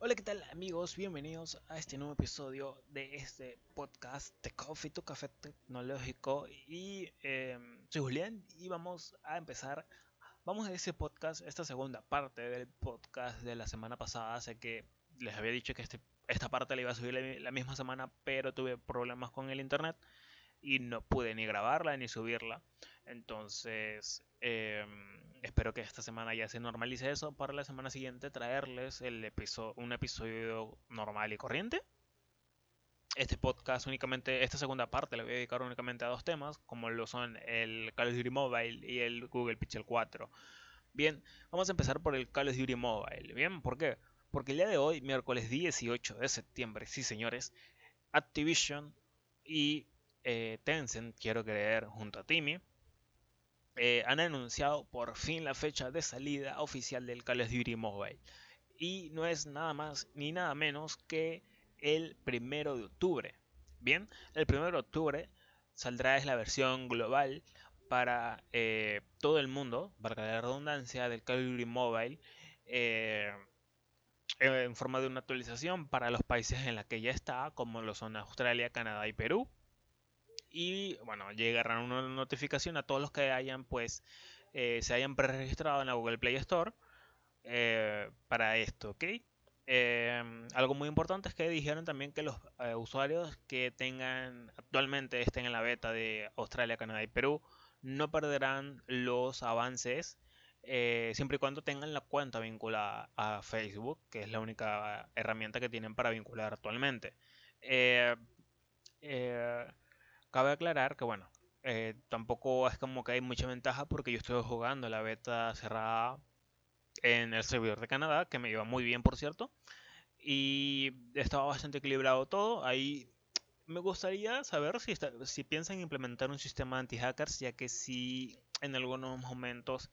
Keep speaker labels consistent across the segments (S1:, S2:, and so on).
S1: Hola, ¿qué tal amigos? Bienvenidos a este nuevo episodio de este podcast de Coffee, tu café tecnológico. Y em, soy Julián y vamos a empezar. Vamos a ese podcast, esta segunda parte del podcast de la semana pasada. Sé que les había dicho que este, esta parte la iba a subir la misma semana, pero tuve problemas con el internet y no pude ni grabarla ni subirla. Entonces, em, espero que esta semana ya se normalice eso para la semana siguiente traerles el episodio, un episodio normal y corriente. Este podcast únicamente, esta segunda parte la voy a dedicar únicamente a dos temas, como lo son el Call of Duty Mobile y el Google Pixel 4. Bien, vamos a empezar por el Call of Duty Mobile. Bien, ¿por qué? Porque el día de hoy, miércoles 18 de septiembre, sí señores, Activision y eh, Tencent, quiero creer, junto a Timmy, eh, han anunciado por fin la fecha de salida oficial del Call of Duty Mobile. Y no es nada más ni nada menos que el primero de octubre. Bien, el primero de octubre saldrá es la versión global para eh, todo el mundo, para la redundancia del Call of Duty Mobile, eh, en forma de una actualización para los países en la que ya está, como lo son Australia, Canadá y Perú y bueno, llegará una notificación a todos los que hayan pues eh, se hayan preregistrado en la Google Play Store eh, para esto, ¿ok? Em, algo muy importante es que dijeron también que los eh, usuarios que tengan actualmente estén en la beta de Australia, Canadá y Perú no perderán los avances siempre y cuando tengan la cuenta vinculada a Facebook, que es la única herramienta que tienen para vincular actualmente. Eh, Cabe aclarar que, bueno, eh, tampoco es como que hay mucha ventaja porque yo estoy jugando la beta cerrada en el servidor de Canadá, que me iba muy bien, por cierto. Y estaba bastante equilibrado todo. Ahí me gustaría saber si, si piensan implementar un sistema anti-hackers, ya que si en algunos momentos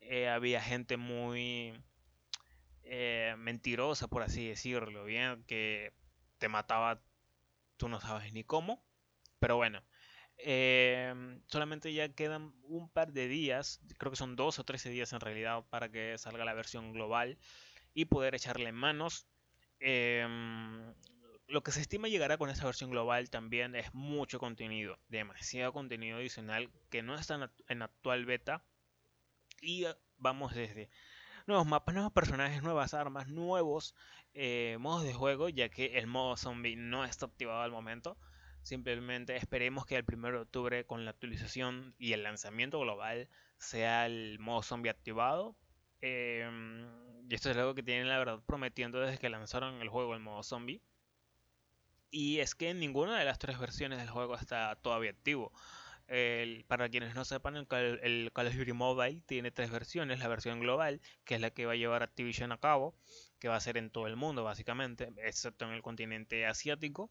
S1: eh, había gente muy eh, mentirosa, por así decirlo, bien, que te mataba, tú no sabes ni cómo. Pero bueno, em, solamente ya quedan un par de días, creo que son dos o trece días en realidad, para que salga la versión global y poder echarle manos. Em, lo que se estima llegará con esta versión global también es mucho contenido, demasiado contenido adicional que no está en actual beta. Y vamos desde nuevos mapas, nuevos personajes, nuevas armas, nuevos eh, modos de juego, ya que el modo zombie no está activado al momento. Simplemente esperemos que el 1 de octubre con la actualización y el lanzamiento global sea el modo zombie activado. Em, y esto es algo que tienen la verdad prometiendo desde que lanzaron el juego el modo zombie. Y es que ninguna de las tres versiones del juego está todavía activo. para quienes no sepan, el, el, Call of Duty Mobile tiene tres versiones. La versión global, que es la que va a llevar Activision a cabo, que va a ser en todo el mundo básicamente, excepto en el continente asiático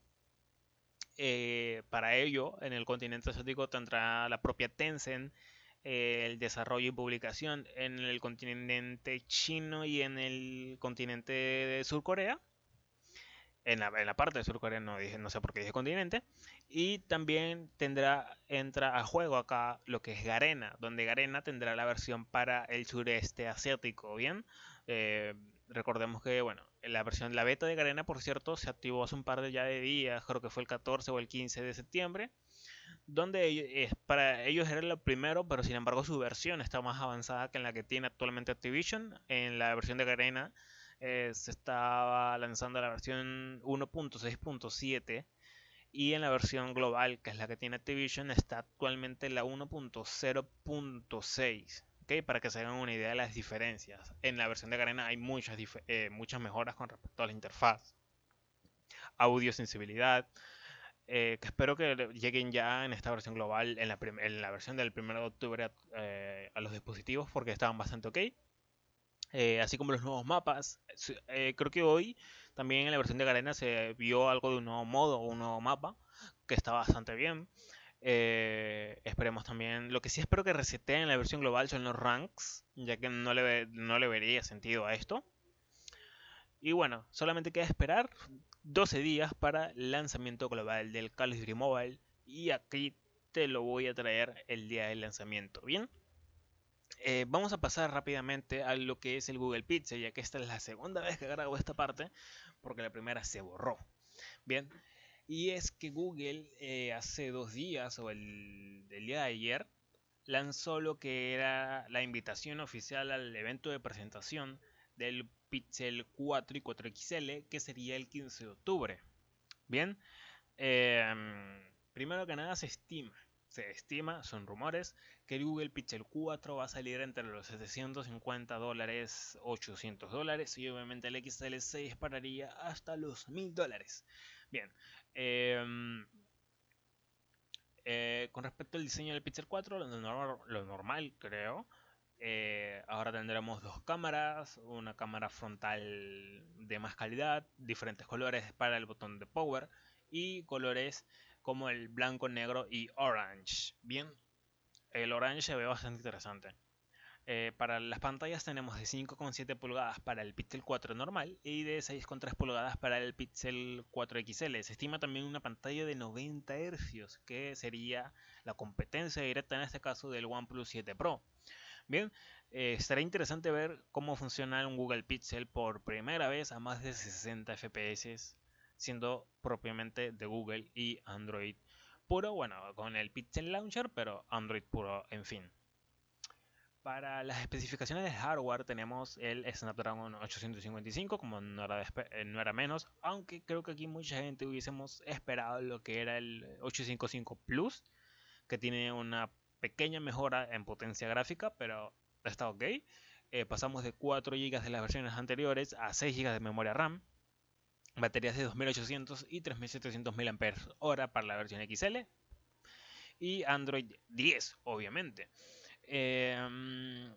S1: eh, para ello, en el continente asiático tendrá la propia Tencent eh, el desarrollo y publicación en el continente chino y en el continente de Sur Corea. En la, parte de Sur Corea no, dije, no sé por qué dije continente. Y también tendrá, entra a juego acá lo que es Garena, donde Garena tendrá la versión para el sureste asiático, ¿bien? Eh, recordemos que, bueno, la versión, la beta de Garena, por cierto, se activó hace un par de ya de días, creo que fue el 14 o el 15 de septiembre, donde para ellos era lo primero, pero sin embargo su versión está más avanzada que en la que tiene actualmente Activision. En la versión de Garena eh, se estaba lanzando la versión 1.6.7 y en la versión global, que es la que tiene Activision, está actualmente la 1.0.6. Para que se hagan una idea de las diferencias. En la versión de Garena hay muchas, eh, muchas mejoras con respecto a la interfaz. Audio, sensibilidad. Eh, que espero que lleguen ya en esta versión global, en la, en la versión del 1 de octubre eh, a, los dispositivos, porque estaban bastante ok. así como los nuevos mapas. creo que hoy también en la versión de Garena se vio algo de un nuevo modo, un nuevo mapa, que está bastante bien. Eh, esperemos también. Lo que sí espero que reseteen en la versión global son los ranks, ya que no le, no le vería sentido a esto. Y bueno, solamente queda esperar 12 días para el lanzamiento global del Call of Duty Mobile. Y aquí te lo voy a traer el día del lanzamiento. Bien. Eh, vamos a pasar rápidamente a lo que es el Google Pixel, ya que esta es la segunda vez que grabo esta parte, porque la primera se borró. Bien, y es que Google eh, hace dos días o el, día de ayer lanzó lo que era la invitación oficial al evento de presentación del Pixel 4 y 4XL, que sería el 15 de octubre. Bien, em, primero que nada se estima se estima, son rumores, que el Google Pixel 4 va a salir entre los 750 dólares, 800 dólares y obviamente el XL6 dispararía hasta los 1000 dólares. Bien, em, eh, con respecto al diseño del Pixel 4, lo, normal, creo, eh, ahora tendremos dos cámaras, una cámara frontal de más calidad, diferentes colores para el botón de power y colores como el blanco, negro y orange. Bien, el orange se ve bastante interesante. Eh, para las pantallas tenemos de 5,7 pulgadas para el Pixel 4 normal y de 6,3 pulgadas para el Pixel 4 XL. Se estima también una pantalla de 90 Hz, que sería la competencia directa en este caso del OnePlus 7 Pro. Bien, eh, interesante ver cómo funciona un Google Pixel por primera vez a más de 60 FPS siendo propiamente de Google y Android puro, bueno, con el Pixel Launcher, pero Android puro, en fin. Para las especificaciones de hardware tenemos el Snapdragon 855, como no era, eh, no era, menos, aunque creo que aquí mucha gente hubiésemos esperado lo que era el 855 Plus, que tiene una pequeña mejora en potencia gráfica, pero está ok. Eh, pasamos de 4 GB de las versiones anteriores a 6 GB de memoria RAM, baterías de 2800 y 3700 mAh para la versión XL y Android 10 obviamente. Em,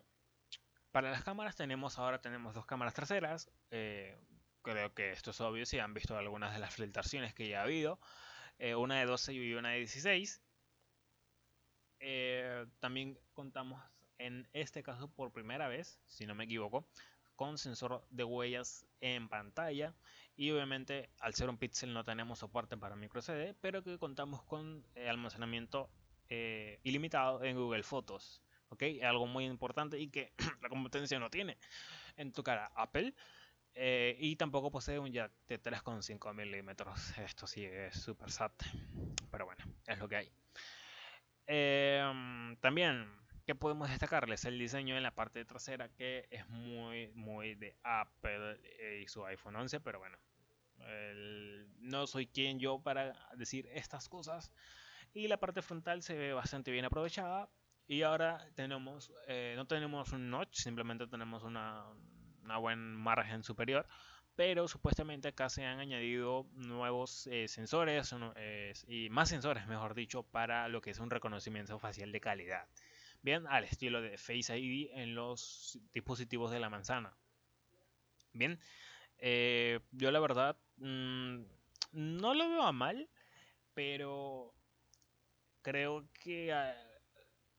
S1: para las cámaras tenemos ahora tenemos dos cámaras traseras. Eh, creo que esto es obvio si han visto algunas de las filtraciones que ya ha habido. Eh, una de 12 y una de 16 eh, también contamos en este caso por primera vez si no me equivoco con sensor de huellas en pantalla y obviamente al ser un pixel no tenemos soporte para micro CD pero que contamos con eh, almacenamiento eh, ilimitado en Google Fotos ¿ok? algo muy importante y que la competencia no tiene en tu cara Apple eh, y tampoco posee un jack de 3,5 milímetros esto sí es super sat pero bueno es lo que hay también ¿Qué podemos destacarles? El diseño en la parte trasera que es muy, muy de Apple y su iPhone 11, pero bueno, no soy quien yo para decir estas cosas. Y la parte frontal se ve bastante bien aprovechada. Y ahora tenemos, eh, no tenemos un notch, simplemente tenemos una, una buen margen superior. Pero supuestamente acá se han añadido nuevos eh, sensores y más sensores, mejor dicho, para lo que es un reconocimiento facial de calidad bien al estilo de Face ID en los dispositivos de la manzana. Bien, eh, yo la verdad mm, no lo veo a mal, pero creo que ah,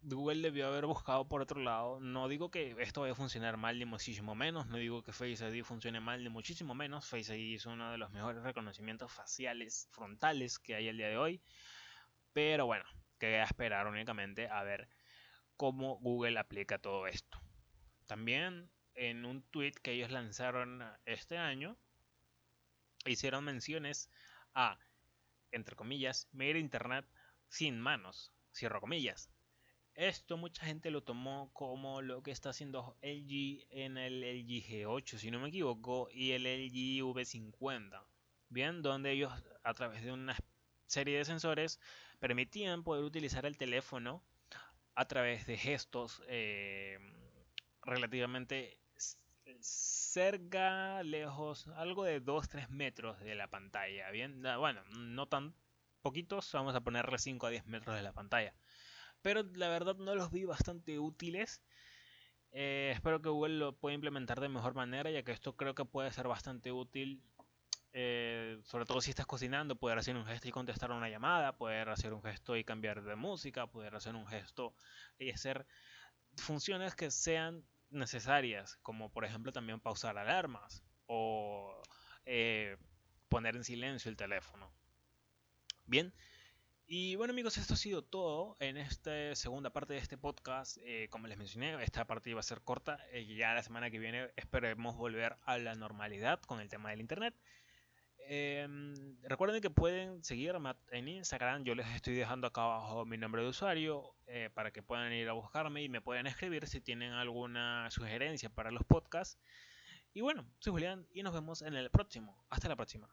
S1: Google debió haber buscado por otro lado. No digo que esto vaya a funcionar mal ni muchísimo menos, no digo que Face ID funcione mal ni muchísimo menos. Face ID es uno de los mejores reconocimientos faciales frontales que hay el día de hoy. Pero bueno, que esperar únicamente a ver cómo Google aplica todo esto. También en un tweet que ellos lanzaron este año, hicieron menciones a, entre comillas, medir Internet sin manos, cierro comillas. Esto mucha gente lo tomó como lo que está haciendo LG en el LG G8, si no me equivoco, y el LG V50. Bien, donde ellos a través de una serie de sensores permitían poder utilizar el teléfono a través de gestos eh, relativamente cerca, lejos, algo de 2-3 metros de la pantalla. Bien, bueno, no tan poquitos, vamos a ponerle 5 a 10 metros de la pantalla. Pero la verdad no los vi bastante útiles. Eh, espero que Google lo pueda implementar de mejor manera, ya que esto creo que puede ser bastante útil eh, sobre todo si estás cocinando, poder hacer un gesto y contestar una llamada, poder hacer un gesto y cambiar de música, poder hacer un gesto y hacer funciones que sean necesarias, como por ejemplo también pausar alarmas o eh, poner en silencio el teléfono. Bien, Y bueno amigos, esto ha sido todo en esta segunda parte de este podcast. Eh, como les mencioné, esta parte iba a ser corta. Ya la semana que viene esperemos volver a la normalidad con el tema del internet. Em, recuerden que pueden seguirme en Instagram. Yo les estoy dejando acá abajo mi nombre de usuario eh, para que puedan ir a buscarme y me puedan escribir si tienen alguna sugerencia para los podcasts. Y bueno, soy Julián y nos vemos en el próximo. Hasta la próxima.